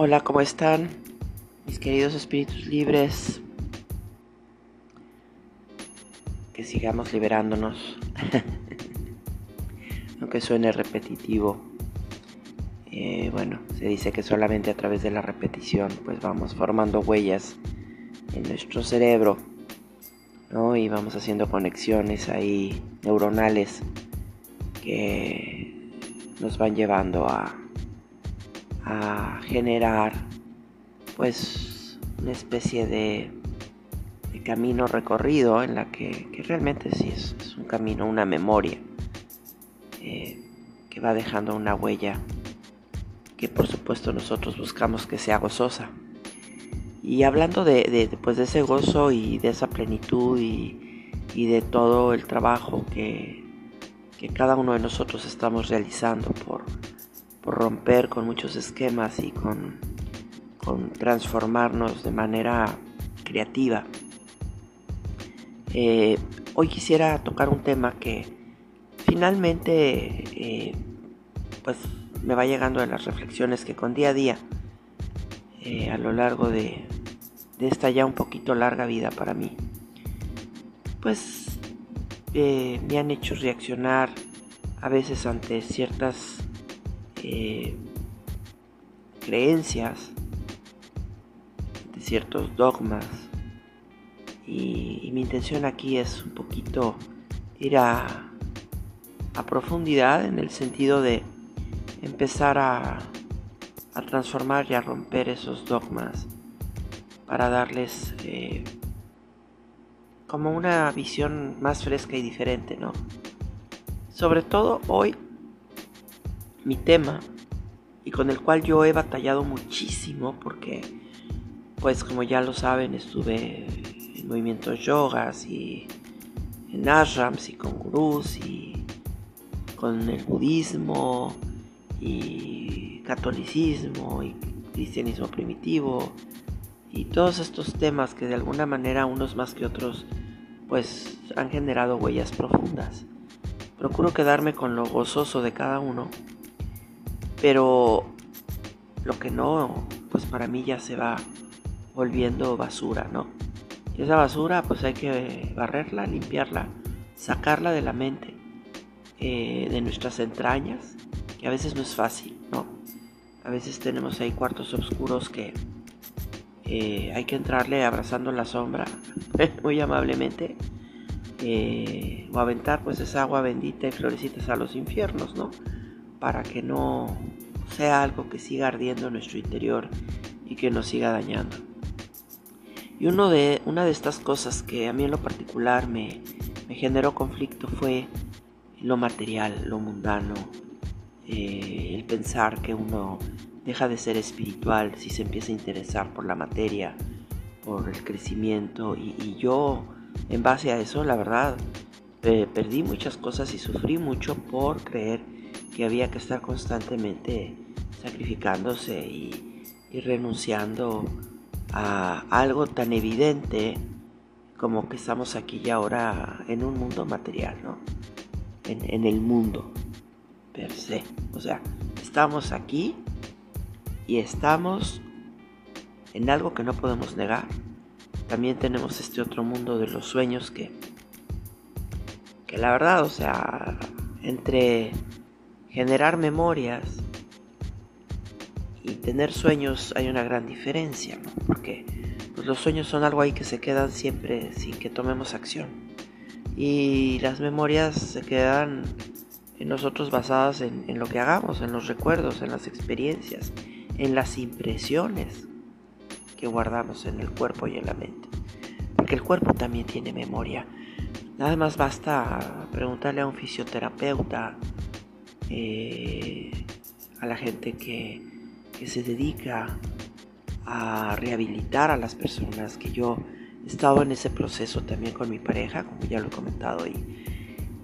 Hola, ¿cómo están? Mis queridos espíritus libres. Que sigamos liberándonos. Aunque suene repetitivo. Eh, bueno, se dice que solamente a través de la repetición pues vamos formando huellas en nuestro cerebro. ¿no? Y vamos haciendo conexiones ahí neuronales que nos van llevando a a generar pues una especie de, camino recorrido en la que, realmente sí es, un camino, una memoria eh, que va dejando una huella que por supuesto nosotros buscamos que sea gozosa. Y hablando de, pues, de ese gozo y de esa plenitud y, de todo el trabajo que, que cada uno de nosotros estamos realizando por, romper con muchos esquemas y con, transformarnos de manera creativa. Eh, hoy quisiera tocar un tema que finalmente eh, pues me va llegando de las reflexiones que con día a día eh, a lo largo de, de, esta ya un poquito larga vida para mí pues me han hecho reaccionar a veces ante ciertas eh, creencias, de ciertos dogmas. Y, mi intención aquí es un poquito ir a, a profundidad en el sentido de empezar a, a, transformar y a romper esos dogmas para darles eh, como una visión más fresca y diferente, ¿no? Sobre todo hoy mi tema y con el cual yo he batallado muchísimo porque pues como ya lo saben estuve en movimientos yogas y en ashrams y con gurús y con el budismo y catolicismo y cristianismo primitivo y todos estos temas que de alguna manera unos más que otros pues han generado huellas profundas. Procuro quedarme con lo gozoso de cada uno pero lo que no, pues para mí ya se va volviendo basura, ¿no? Y esa basura pues hay que barrerla, limpiarla, sacarla de la mente, eh, de nuestras entrañas, que a veces no es fácil, ¿no? A veces tenemos ahí cuartos oscuros que eh, hay que entrarle abrazando la sombra muy amablemente eh, o aventar pues esa agua bendita y florecitas a los infiernos, ¿no? Para que no sea algo que siga ardiendo en nuestro interior y que nos siga dañando. Y uno de, una de estas cosas que a mí en lo particular me, generó conflicto fue lo material, lo mundano, eh, el pensar que uno deja de ser espiritual si se empieza a interesar por la materia, por el crecimiento y, yo en base a eso la verdad perdí muchas cosas y sufrí mucho por creer que había que estar constantemente sacrificándose y, renunciando a algo tan evidente como que estamos aquí y ahora en un mundo material, ¿no? En, en, el mundo per se. O sea, estamos aquí y estamos en algo que no podemos negar. También tenemos este otro mundo de los sueños que, que la verdad, o sea, entre generar memorias y tener sueños hay una gran diferencia, porque pues, los sueños son algo ahí que se quedan siempre sin que tomemos acción. Y las memorias se quedan en nosotros basadas en, en lo que hagamos, en los recuerdos, en las experiencias, en las impresiones que guardamos en el cuerpo y en la mente. Porque el cuerpo también tiene memoria. Nada más basta preguntarle a un fisioterapeuta eh, a la gente que, se dedica a rehabilitar a las personas, que yo he estado en ese proceso también con mi pareja, como ya lo he comentado, y,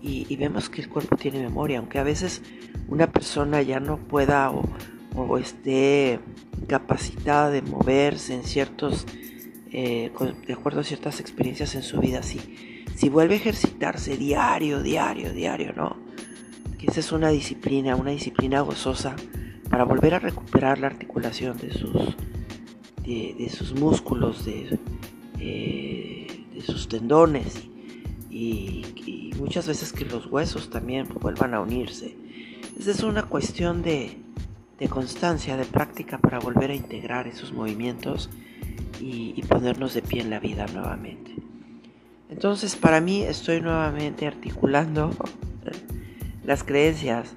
y, vemos que el cuerpo tiene memoria, aunque a veces una persona ya no pueda o, esté capacitada de moverse en ciertos, eh, de acuerdo a ciertas experiencias en su vida, si vuelve a ejercitarse diario, diario, diario, ¿no? Esa es una disciplina, una disciplina gozosa, para volver a recuperar la articulación de sus, de, sus músculos, de, eh, sus tendones y, muchas veces que los huesos también vuelvan a unirse. Esa es una cuestión de, de constancia, de práctica para volver a integrar esos movimientos y, ponernos de pie en la vida nuevamente. Entonces para mí estoy nuevamente articulando las creencias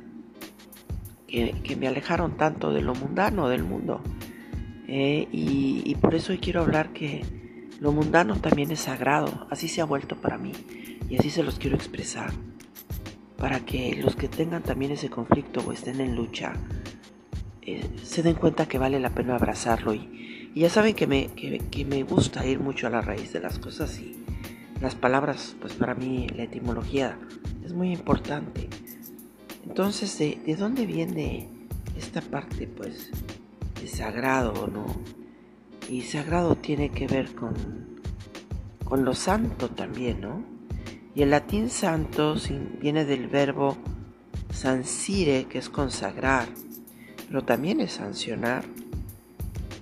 que, me alejaron tanto de lo mundano del mundo. Eh, y, y, por eso hoy quiero hablar que lo mundano también es sagrado, así se ha vuelto para mí y así se los quiero expresar. Para que los que tengan también ese conflicto o estén en lucha, eh, se den cuenta que vale la pena abrazarlo. Y, ya saben que me, que, me gusta ir mucho a la raíz de las cosas y las palabras, pues para mí la etimología es muy importante. Entonces, ¿de, de dónde viene esta parte, pues, de sagrado, no? Y sagrado tiene que ver con, con lo santo también, ¿no? Y el latín santo viene del verbo sansire, que es consagrar pero también es sancionar.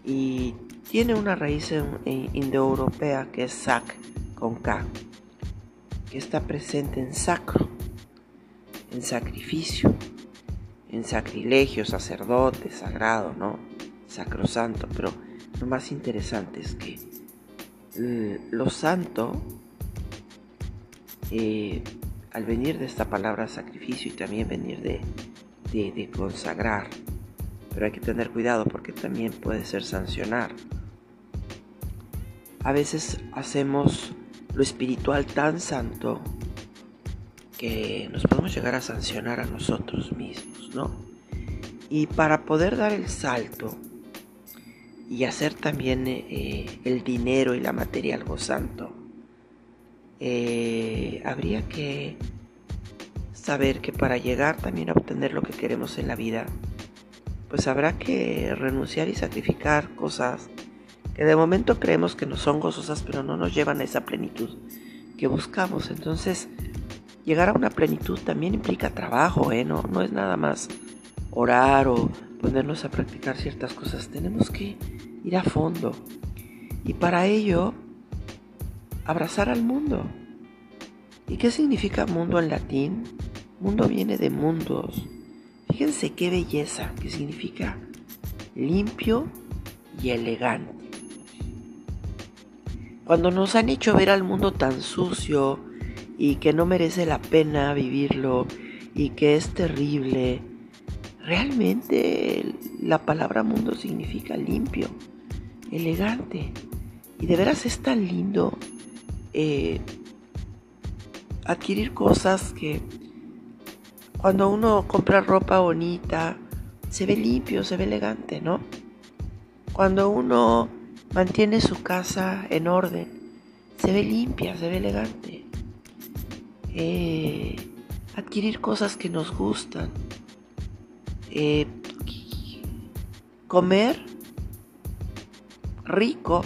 Y tiene una raíz indoeuropea que es sac con K, que está presente en sacro, en sacrificio, en sacrilegio, sacerdote, sagrado, ¿no? Sacrosanto, pero lo más interesante es que lo santo, eh, al venir de esta palabra sacrificio y también venir de, de consagrar, pero hay que tener cuidado porque también puede ser sancionar. A veces hacemos lo espiritual tan santo que nos podemos llegar a sancionar a nosotros mismos, ¿no? Y para poder dar el salto y hacer también eh, el dinero y la materia algo santo, eh, habría que saber que para llegar también a obtener lo que queremos en la vida, pues habrá que renunciar y sacrificar cosas que de momento creemos que no son gozosas, pero no nos llevan a esa plenitud que buscamos. Entonces, llegar a una plenitud también implica trabajo, ¿eh? No, no es nada más orar o ponernos a practicar ciertas cosas. Tenemos que ir a fondo. Y para ello, abrazar al mundo. ¿Y qué significa mundo en latín? Mundo viene de mundos. Fíjense qué belleza, que significa limpio y elegante. Cuando nos han hecho ver al mundo tan sucio y que no merece la pena vivirlo y que es terrible, realmente la palabra mundo significa limpio, elegante. Y de veras es tan lindo eh, adquirir cosas que cuando uno compra ropa bonita, se ve limpio, se ve elegante, ¿no? Cuando uno mantiene su casa en orden, se ve limpia, se ve elegante. Eh, adquirir cosas que nos gustan. Eh, comer rico.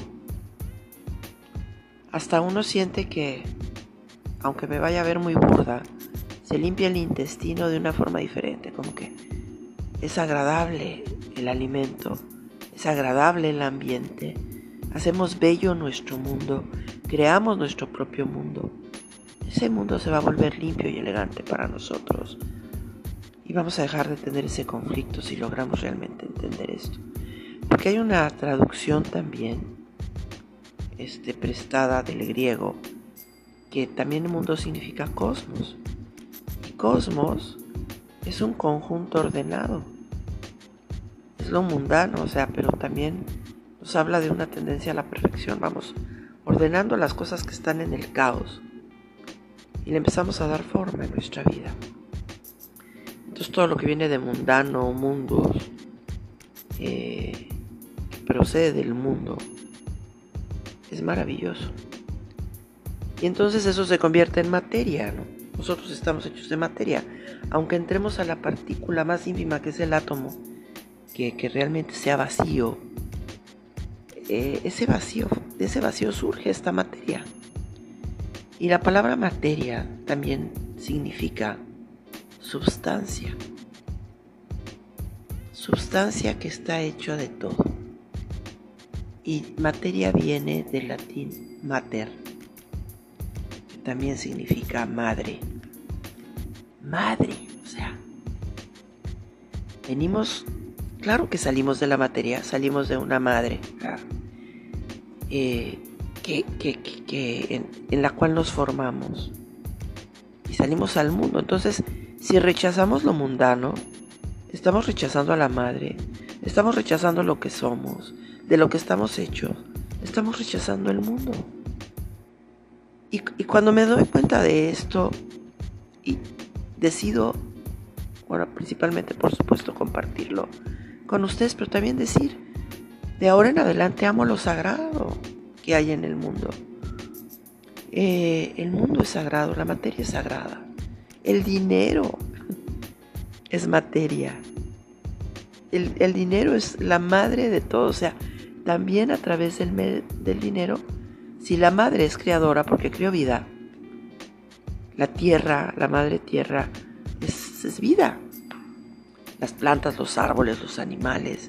Hasta uno siente que, aunque me vaya a ver muy burda, se limpia el intestino de una forma diferente, como que es agradable el alimento, es agradable el ambiente, hacemos bello nuestro mundo, creamos nuestro propio mundo. Ese mundo se va a volver limpio y elegante para nosotros. Y vamos a dejar de tener ese conflicto si logramos realmente entender esto. Porque hay una traducción también este, prestada del griego, que también el mundo significa cosmos cosmos es un conjunto ordenado. Es lo mundano, o sea, pero también nos habla de una tendencia a la perfección. Vamos ordenando las cosas que están en el caos y le empezamos a dar forma en nuestra vida. Entonces todo lo que viene de mundano, mundos, eh, que procede del mundo, es maravilloso. Y entonces eso se convierte en materia, ¿no? Nosotros estamos hechos de materia. Aunque entremos a la partícula más ínfima que es el átomo, que, realmente sea vacío, eh, ese vacío, de ese vacío surge esta materia. Y la palabra materia también significa substancia. sustancia que está hecha de todo. Y materia viene del latín mater, que también significa madre. Madre, o sea, venimos, claro que salimos de la materia, salimos de una madre, eh, que, en la cual nos formamos y salimos al mundo. Entonces, si rechazamos lo mundano, estamos rechazando a la madre, estamos rechazando lo que somos, de lo que estamos hechos, estamos rechazando el mundo. Y, cuando me doy cuenta de esto y decido, bueno, principalmente por supuesto compartirlo con ustedes, pero también decir, de ahora en adelante amo lo sagrado que hay en el mundo. Eh, el mundo es sagrado, la materia es sagrada, el dinero es materia, el, el dinero es la madre de todo, o sea, también a través del, del dinero, si la madre es creadora porque creó vida, la tierra, la madre tierra, es, es vida. Las plantas, los árboles, los animales,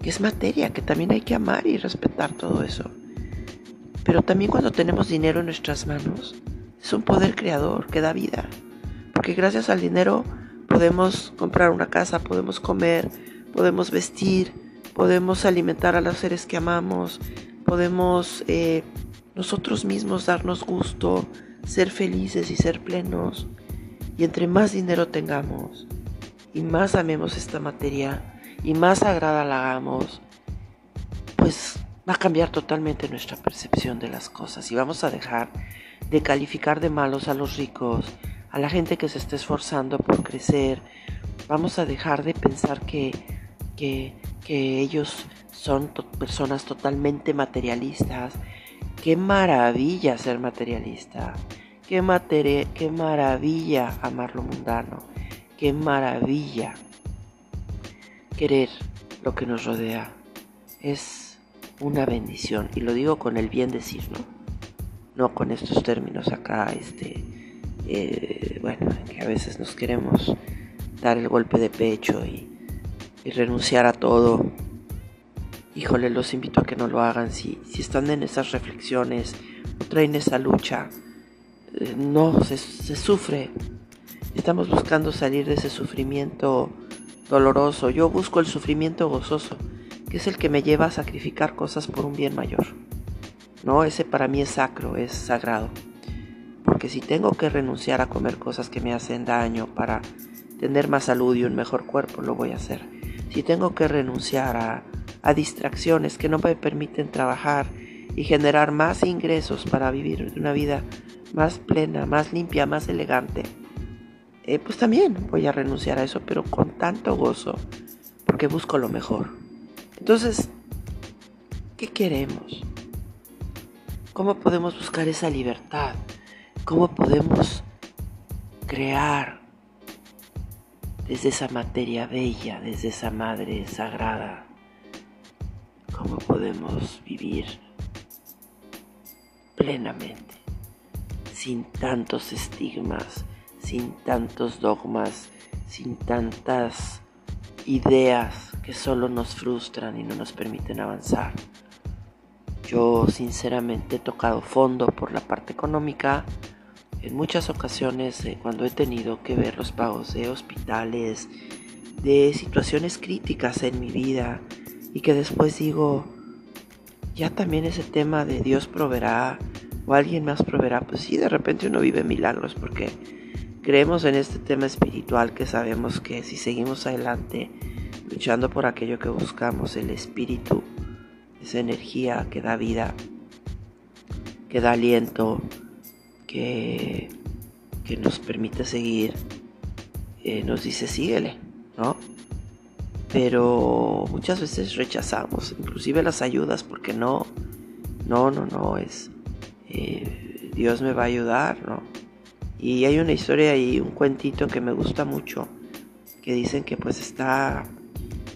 que es materia, que también hay que amar y respetar todo eso. Pero también cuando tenemos dinero en nuestras manos, es un poder creador que da vida. Porque gracias al dinero podemos comprar una casa, podemos comer, podemos vestir, podemos alimentar a los seres que amamos, podemos eh, nosotros mismos darnos gusto, ser felices y ser plenos. Y entre más dinero tengamos y más amemos esta materia y más sagrada la hagamos, va a cambiar totalmente nuestra percepción de las cosas y vamos a dejar de calificar de malos a los ricos, a la gente que se está esforzando por crecer. Vamos a dejar de pensar que, que que ellos son personas totalmente materialistas. Qué maravilla ser materialista. Qué, qué maravilla amar lo mundano. Qué maravilla querer lo que nos rodea. Es una bendición. Y lo digo con el bien decir, ¿no? No con estos términos acá, este, eh, bueno, que a veces nos queremos dar el golpe de pecho y y renunciar a todo. Híjole, los invito a que no lo hagan. Si, si están en esas reflexiones traen esa lucha, eh, no, se sufre. Estamos buscando salir de ese sufrimiento doloroso. Yo busco el sufrimiento gozoso, que es el que me lleva a sacrificar cosas por un bien mayor. No, ese para mí es sacro, es sagrado. Porque si tengo que renunciar a comer cosas que me hacen daño para tener más salud y un mejor cuerpo, lo voy a hacer si tengo que renunciar a, distracciones que no me permiten trabajar y generar más ingresos para vivir una vida más plena, más limpia, más elegante, eh, pues también voy a renunciar a eso, pero con tanto gozo, porque busco lo mejor. Entonces, ¿qué queremos? ¿Cómo podemos buscar esa libertad? ¿Cómo podemos crear desde esa materia bella, desde esa madre sagrada, cómo podemos vivir plenamente, sin tantos estigmas, sin tantos dogmas, sin tantas ideas que solo nos frustran y no nos permiten avanzar. Yo sinceramente he tocado fondo por la parte económica, en muchas ocasiones eh, cuando he tenido que ver los pagos de hospitales, de situaciones críticas en mi vida y que después digo, ya también ese tema de Dios proveerá o alguien más proveerá, pues sí, de repente uno vive milagros porque creemos en este tema espiritual que sabemos que si seguimos adelante luchando por aquello que buscamos, el espíritu, esa energía que da vida, que da aliento, que, que nos permite seguir, eh, nos dice síguele, ¿no? Pero muchas veces rechazamos, inclusive las ayudas, porque no, no, no, no, es eh, Dios me va a ayudar, ¿no? Y hay una historia y un cuentito que me gusta mucho, que dicen que pues está,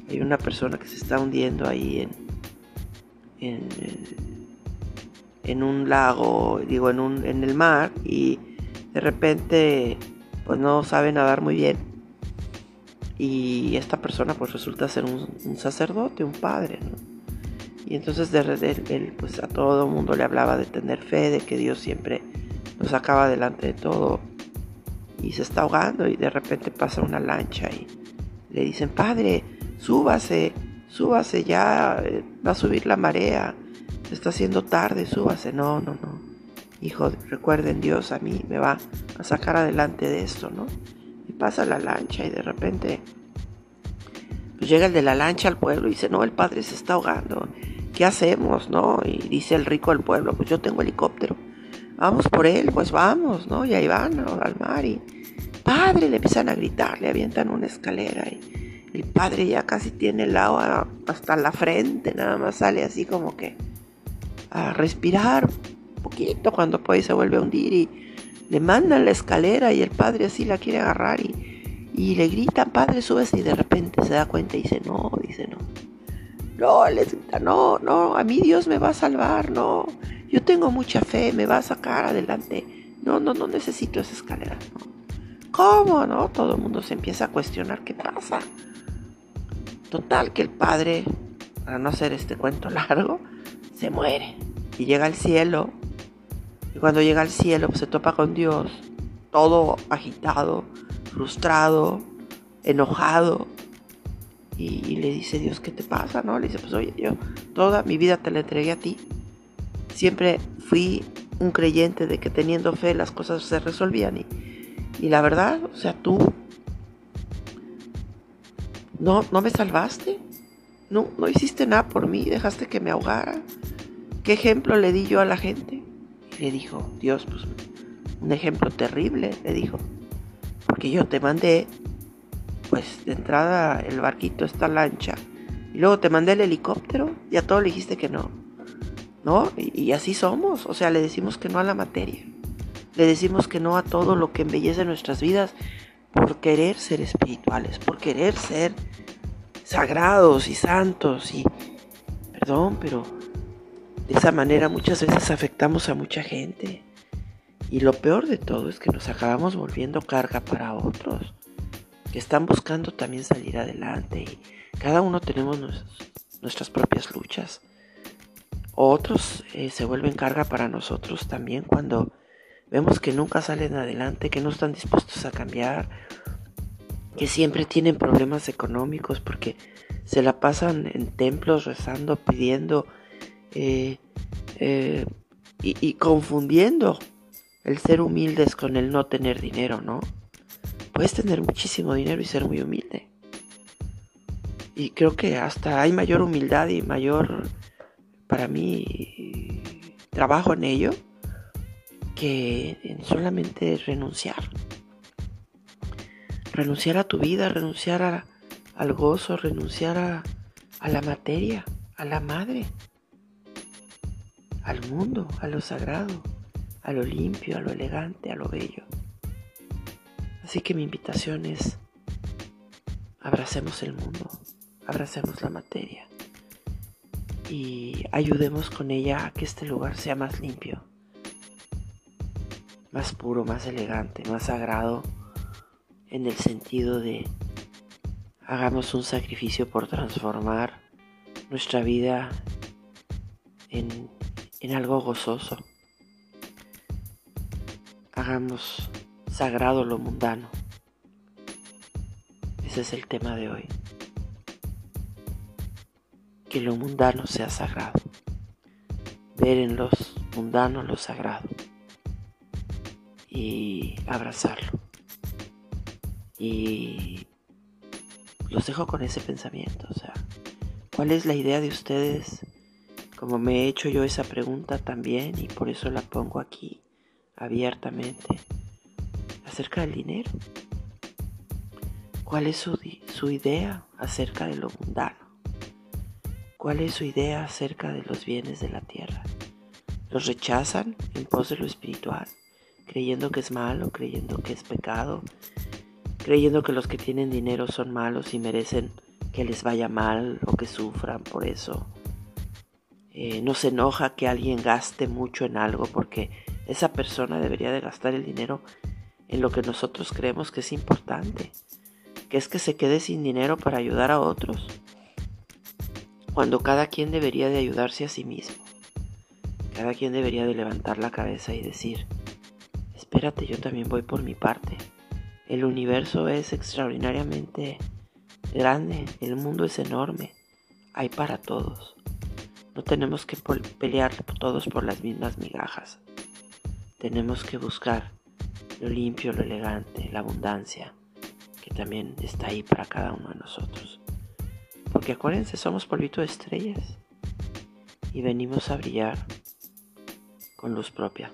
hay una persona que se está hundiendo ahí en, en un lago, digo, en, un, en el mar y de repente pues no sabe nadar muy bien Y esta persona pues resulta ser un, sacerdote, un padre, ¿no? Y entonces él, pues a todo el mundo le hablaba de tener fe, de que Dios siempre nos sacaba delante de todo. Y se está ahogando y de repente pasa una lancha y le dicen, padre, súbase, súbase ya, eh, va a subir la marea, se está haciendo tarde, súbase. No, no, no. Hijo, recuerden, Dios a mí me va a sacar adelante de esto, ¿no? Y pasa la lancha y de repente pues llega el de la lancha al pueblo y dice, no, el padre se está ahogando. ¿Qué hacemos, no? Y dice el rico del pueblo, pues yo tengo helicóptero. Vamos por él, pues vamos, ¿no? Y ahí van al mar y padre le empiezan a gritar, le avientan una escalera y el padre ya casi tiene el agua hasta la frente, nada más sale así como que a respirar poquito cuando pues se vuelve a hundir y le mandan la escalera y el padre así la quiere agarrar y, y le gritan, padre, subes y de repente se da cuenta y dice, no, dice, no. No, les grita, no, no, a mí Dios me va a salvar, no. Yo tengo mucha fe, me va a sacar adelante. No, no, no necesito esa escalera. ¿Cómo, no? Todo el mundo se empieza a cuestionar qué pasa. Total, que el padre, para no hacer este cuento largo, se muere y llega al cielo. Y cuando llega al cielo pues, se topa con Dios, todo agitado, frustrado, enojado. Y, le dice Dios, ¿qué te pasa? ¿No? Le dice, pues oye, yo toda mi vida te la entregué a ti. Siempre fui un creyente de que teniendo fe las cosas se resolvían. Y, y la verdad, o sea, tú no, no me salvaste. No, no hiciste nada por mí, dejaste que me ahogara. ¿Qué ejemplo le di yo a la gente? Y le dijo, Dios, pues un ejemplo terrible, le dijo. Porque yo te mandé, pues de entrada el barquito, esta lancha. Y luego te mandé el helicóptero y a todo le dijiste que no. ¿No? Y, y así somos. O sea, le decimos que no a la materia. Le decimos que no a todo lo que embellece nuestras vidas por querer ser espirituales, por querer ser sagrados y santos y perdón, pero de esa manera muchas veces afectamos a mucha gente. Y lo peor de todo es que nos acabamos volviendo carga para otros, que están buscando también salir adelante. Y cada uno tenemos nuestras propias luchas. Otros eh, se vuelven carga para nosotros también cuando vemos que nunca salen adelante, que no están dispuestos a cambiar, que siempre tienen problemas económicos porque se la pasan en templos rezando, pidiendo eh, eh, y, confundiendo el ser humildes con el no tener dinero, ¿no? Puedes tener muchísimo dinero y ser muy humilde. Y creo que hasta hay mayor humildad y mayor, para mí, trabajo en ello que en solamente renunciar. Renunciar a tu vida, renunciar al gozo, renunciar a la materia, a la madre al mundo, a lo sagrado, a lo limpio, a lo elegante, a lo bello. Así que mi invitación es, abracemos el mundo, abracemos la materia y ayudemos con ella a que este lugar sea más limpio, más puro, más elegante, más sagrado, en el sentido de hagamos un sacrificio por transformar nuestra vida en en algo gozoso. Hagamos sagrado lo mundano. Ese es el tema de hoy. Que lo mundano sea sagrado. Ver en los mundanos lo sagrado. Y abrazarlo. Y los dejo con ese pensamiento. O sea, ¿cuál es la idea de ustedes como me he hecho yo esa pregunta también y por eso la pongo aquí abiertamente, acerca del dinero. ¿Cuál es su, su, idea acerca de lo mundano? ¿Cuál es su idea acerca de los bienes de la tierra? ¿Los rechazan en pos de lo espiritual, creyendo que es malo, creyendo que es pecado, creyendo que los que tienen dinero son malos y merecen que les vaya mal o que sufran por eso? eh, nos enoja que alguien gaste mucho en algo porque esa persona debería de gastar el dinero en lo que nosotros creemos que es importante. que es que se quede sin dinero para ayudar a otros, cuando cada quien debería de ayudarse a sí mismo. Cada quien debería de levantar la cabeza y decir, espérate, yo también voy por mi parte. El universo es extraordinariamente grande, el mundo es enorme, hay para todos. No tenemos que pelear todos por las mismas migajas. Tenemos que buscar lo limpio, lo elegante, la abundancia, que también está ahí para cada uno de nosotros. Porque acuérdense, somos polvito de estrellas y venimos a brillar con luz propia.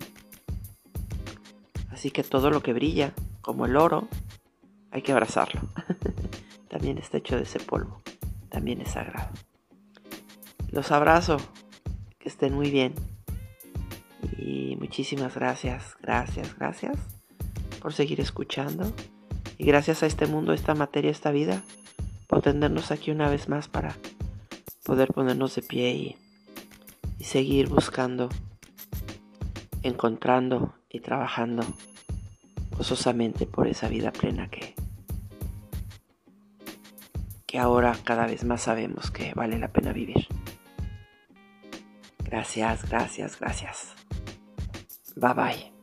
Así que todo lo que brilla, como el oro, hay que abrazarlo. también está hecho de ese polvo, también es sagrado. Los abrazo, que estén muy bien. Y muchísimas gracias, gracias, gracias por seguir escuchando. Y gracias a este mundo, esta materia, esta vida, por tenernos aquí una vez más para poder ponernos de pie y, seguir buscando encontrando y trabajando gozosamente por esa vida plena que, que ahora cada vez más sabemos que vale la pena vivir. Gracias, gracias, gracias. Bye bye.